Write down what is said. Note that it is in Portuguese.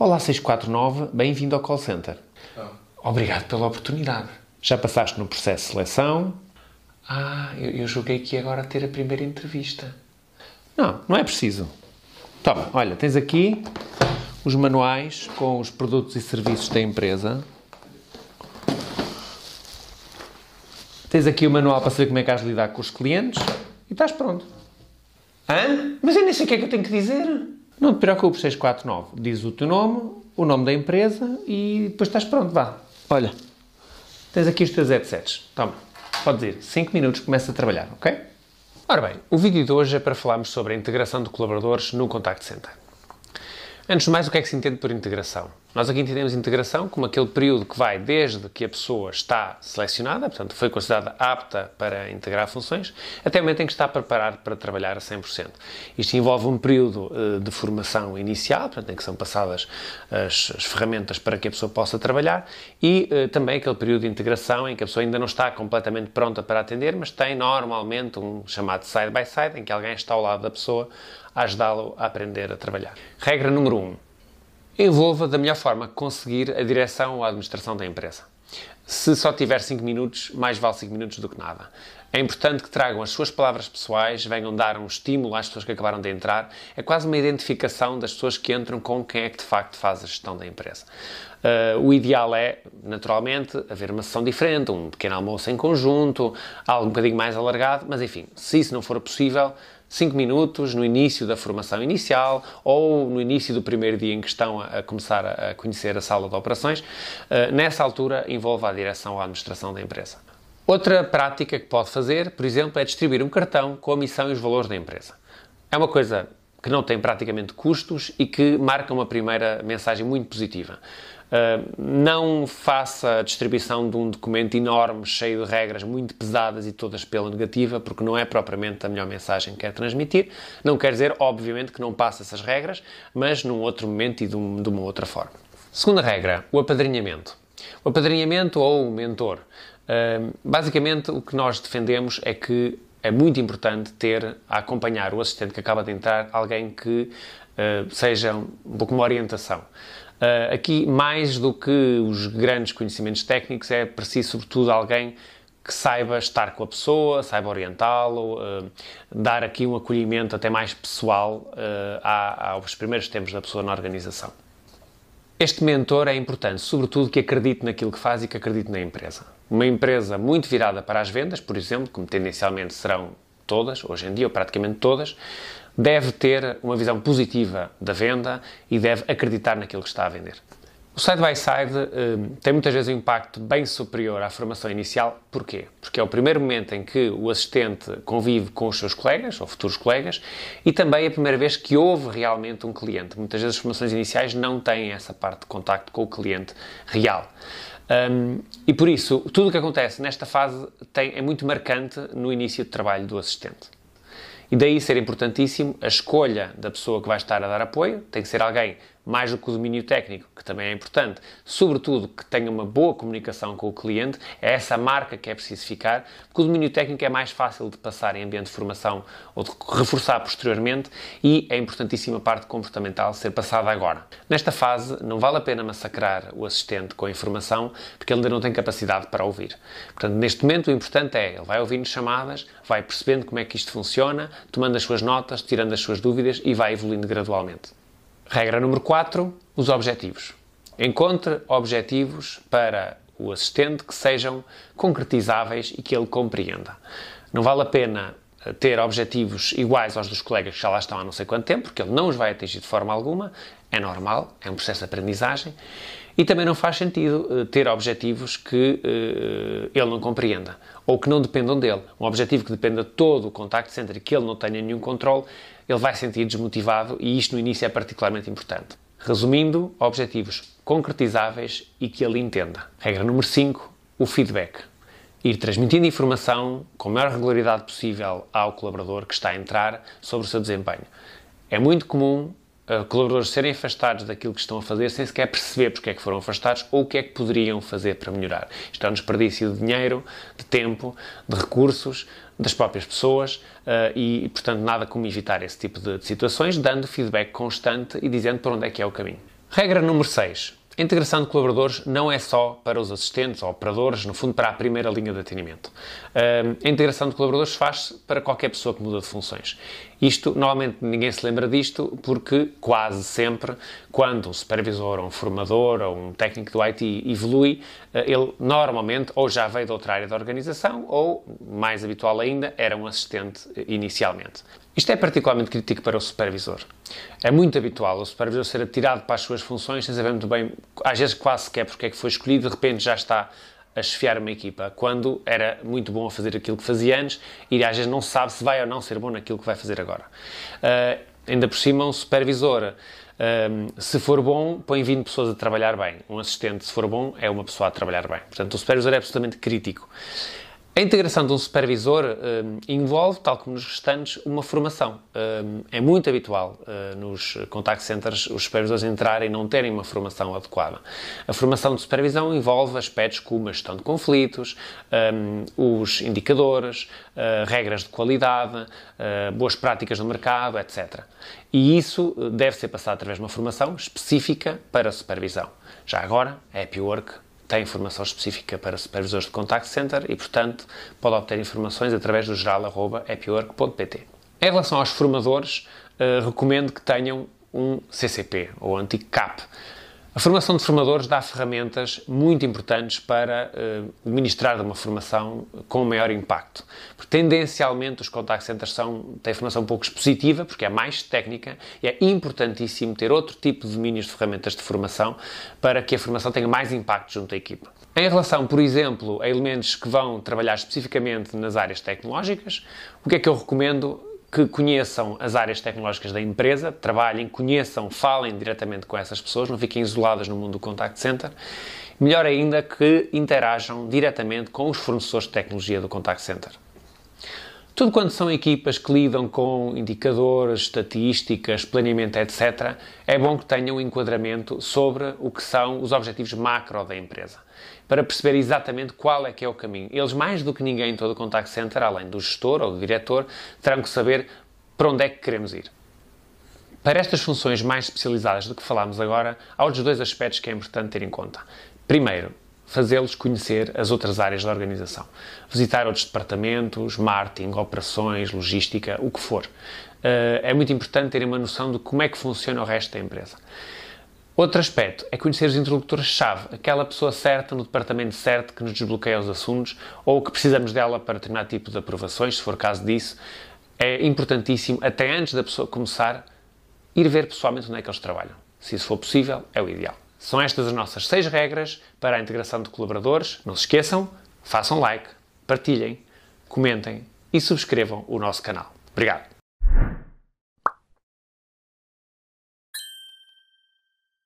Olá 649, bem-vindo ao call center. Obrigado pela oportunidade. Já passaste no processo de seleção? Ah, eu, eu julguei que ia agora ter a primeira entrevista. Não, não é preciso. Toma, olha, tens aqui os manuais com os produtos e serviços da empresa. Tens aqui o manual para saber como é que has de lidar com os clientes e estás pronto. Hã? Mas eu nem sei o que é que eu tenho que dizer. Não te preocupes, 649. Diz o teu nome, o nome da empresa e depois estás pronto, vá. Olha, tens aqui os teus headsets. Toma, podes ir. 5 minutos, começa a trabalhar, ok? Ora bem, o vídeo de hoje é para falarmos sobre a integração de colaboradores no Contact Center. Antes de mais, o que é que se entende por integração? Nós aqui entendemos integração como aquele período que vai desde que a pessoa está selecionada, portanto, foi considerada apta para integrar funções, até o momento em que está preparado para trabalhar a 100%. Isto envolve um período uh, de formação inicial, portanto, em que são passadas as, as ferramentas para que a pessoa possa trabalhar, e uh, também aquele período de integração em que a pessoa ainda não está completamente pronta para atender, mas tem normalmente um chamado side-by-side, -side, em que alguém está ao lado da pessoa a ajudá-lo a aprender a trabalhar. Regra número 1. Um, envolva da melhor forma conseguir a direção ou a administração da empresa. Se só tiver 5 minutos, mais vale 5 minutos do que nada. É importante que tragam as suas palavras pessoais, venham dar um estímulo às pessoas que acabaram de entrar. É quase uma identificação das pessoas que entram com quem é que de facto faz a gestão da empresa. Uh, o ideal é, naturalmente, haver uma sessão diferente, um pequeno almoço em conjunto, algo um bocadinho mais alargado, mas enfim, se isso não for possível, 5 minutos no início da formação inicial ou no início do primeiro dia em que estão a, começar a, conhecer a sala de operações. Uh, nessa altura, envolve a direção ou a administração da empresa. Outra prática que pode fazer, por exemplo, é distribuir um cartão com a missão e os valores da empresa. É uma coisa que não tem praticamente custos e que marca uma primeira mensagem muito positiva. Uh, não faça a distribuição de um documento enorme, cheio de regras muito pesadas e todas pela negativa, porque não é propriamente a melhor mensagem que quer transmitir. Não quer dizer, obviamente, que não passe essas regras, mas num outro momento e de, um, de uma outra forma. Segunda regra, o apadrinhamento. O apadrinhamento ou o mentor. Uh, basicamente, o que nós defendemos é que é muito importante ter a acompanhar o assistente que acaba de entrar alguém que uh, seja um pouco uma orientação. Uh, aqui, mais do que os grandes conhecimentos técnicos, é preciso, sobretudo, alguém que saiba estar com a pessoa, saiba orientá-lo, uh, dar aqui um acolhimento até mais pessoal uh, aos primeiros tempos da pessoa na organização. Este mentor é importante, sobretudo que acredite naquilo que faz e que acredite na empresa. Uma empresa muito virada para as vendas, por exemplo, como tendencialmente serão todas, hoje em dia, ou praticamente todas, deve ter uma visão positiva da venda e deve acreditar naquilo que está a vender. O side-by-side -side, um, tem muitas vezes um impacto bem superior à formação inicial. Porquê? Porque é o primeiro momento em que o assistente convive com os seus colegas, ou futuros colegas, e também é a primeira vez que houve realmente um cliente. Muitas vezes as formações iniciais não têm essa parte de contacto com o cliente real. Um, e por isso, tudo o que acontece nesta fase tem, é muito marcante no início de trabalho do assistente. E daí ser importantíssimo a escolha da pessoa que vai estar a dar apoio, tem que ser alguém mais do que o domínio técnico, que também é importante, sobretudo que tenha uma boa comunicação com o cliente, é essa marca que é preciso ficar, porque o domínio técnico é mais fácil de passar em ambiente de formação ou de reforçar posteriormente e é importantíssima parte comportamental ser passada agora. Nesta fase, não vale a pena massacrar o assistente com a informação, porque ele ainda não tem capacidade para ouvir. Portanto, neste momento, o importante é, ele vai ouvindo chamadas, vai percebendo como é que isto funciona, tomando as suas notas, tirando as suas dúvidas e vai evoluindo gradualmente. Regra número 4, os objetivos. Encontre objetivos para o assistente que sejam concretizáveis e que ele compreenda. Não vale a pena eh, ter objetivos iguais aos dos colegas que já lá estão há não sei quanto tempo, porque ele não os vai atingir de forma alguma, é normal, é um processo de aprendizagem, e também não faz sentido uh, ter objetivos que uh, ele não compreenda, ou que não dependam dele. Um objetivo que dependa de todo o contact center e que ele não tenha nenhum controle, ele vai sentir desmotivado e isto no início é particularmente importante. Resumindo, objetivos concretizáveis e que ele entenda. Regra número 5, o feedback. Ir transmitindo informação com a maior regularidade possível ao colaborador que está a entrar sobre o seu desempenho. É muito comum uh, colaboradores serem afastados daquilo que estão a fazer sem sequer perceber porque é que foram afastados ou o que é que poderiam fazer para melhorar. Isto é um desperdício de dinheiro, de tempo, de recursos, das próprias pessoas uh, e, e, portanto, nada como evitar esse tipo de, de, situações, dando feedback constante e dizendo para onde é que é o caminho. Regra número 6. A integração de colaboradores não é só para os assistentes ou operadores, no fundo, para a primeira linha de atendimento. A integração de colaboradores faz para qualquer pessoa que muda de funções. Isto, normalmente, ninguém se lembra disto porque, quase sempre, quando um supervisor, ou um formador ou um técnico do IT evolui, eh, ele normalmente ou já veio de outra área da organização ou, mais habitual ainda, era um assistente eh, inicialmente. Isto é particularmente crítico para o supervisor. É muito habitual o supervisor ser atirado para as suas funções sem saber muito bem, às vezes quase sequer porque é que foi escolhido, de repente já está a chefiar uma equipa, quando era muito bom a fazer aquilo que fazia antes e às vezes não sabe se vai ou não ser bom naquilo que vai fazer agora. Uh, ainda por cima, um supervisor, uh, se for bom, põe 20 pessoas a trabalhar bem. Um assistente, se for bom, é uma pessoa a trabalhar bem. Portanto, o supervisor é absolutamente crítico. A integração de um supervisor um, envolve, tal como nos restantes, uma formação. Um, é muito habitual uh, nos contact centers os supervisores entrarem e não terem uma formação adequada. A formação de supervisão envolve aspectos como a gestão de conflitos, um, os indicadores, uh, regras de qualidade, uh, boas práticas no mercado, etc. E isso deve ser passado através de uma formação específica para a supervisão. Já agora, a Happy Work tem informação específica para supervisores de contact center e, portanto, pode obter informações através do geral.happywork.pt. Em relação aos formadores, uh, recomendo que tenham um CCP, ou antigo CAP. A formação de formadores dá ferramentas muito importantes para uh, ministrar uma formação com maior impacto. Porque, tendencialmente, os contact centers são, têm formação um pouco expositiva, porque é mais técnica, e é importantíssimo ter outro tipo de domínios de ferramentas de formação para que a formação tenha mais impacto junto à equipa. Em relação, por exemplo, a elementos que vão trabalhar especificamente nas áreas tecnológicas, o que é que eu recomendo? Que conheçam as áreas tecnológicas da empresa, trabalhem, conheçam, falem diretamente com essas pessoas, não fiquem isoladas no mundo do contact center. Melhor ainda que interajam diretamente com os fornecedores de tecnologia do contact center. Tudo quanto são equipas que lidam com indicadores, estatísticas, planeamento, etc., é bom que tenham um enquadramento sobre o que são os objetivos macro da empresa, para perceber exatamente qual é que é o caminho. Eles, mais do que ninguém em todo o contact center, além do gestor ou do diretor, terão que saber para onde é que queremos ir. Para estas funções mais especializadas do que falámos agora, há outros dois aspectos que é importante ter em conta. Primeiro, fazê-los conhecer as outras áreas da organização. Visitar outros departamentos, marketing, operações, logística, o que for. Uh, é muito importante terem uma noção de como é que funciona o resto da empresa. Outro aspecto é conhecer os interlocutores-chave, aquela pessoa certa no departamento certo que nos desbloqueia os assuntos ou que precisamos dela para determinado tipo de aprovações, se for caso disso. É importantíssimo, até antes da pessoa começar, ir ver pessoalmente onde é que eles trabalham. Se isso for possível, é o ideal. São estas as nossas seis regras para a integração de colaboradores. Não se esqueçam, façam like, partilhem, comentem e subscrevam o nosso canal. Obrigado!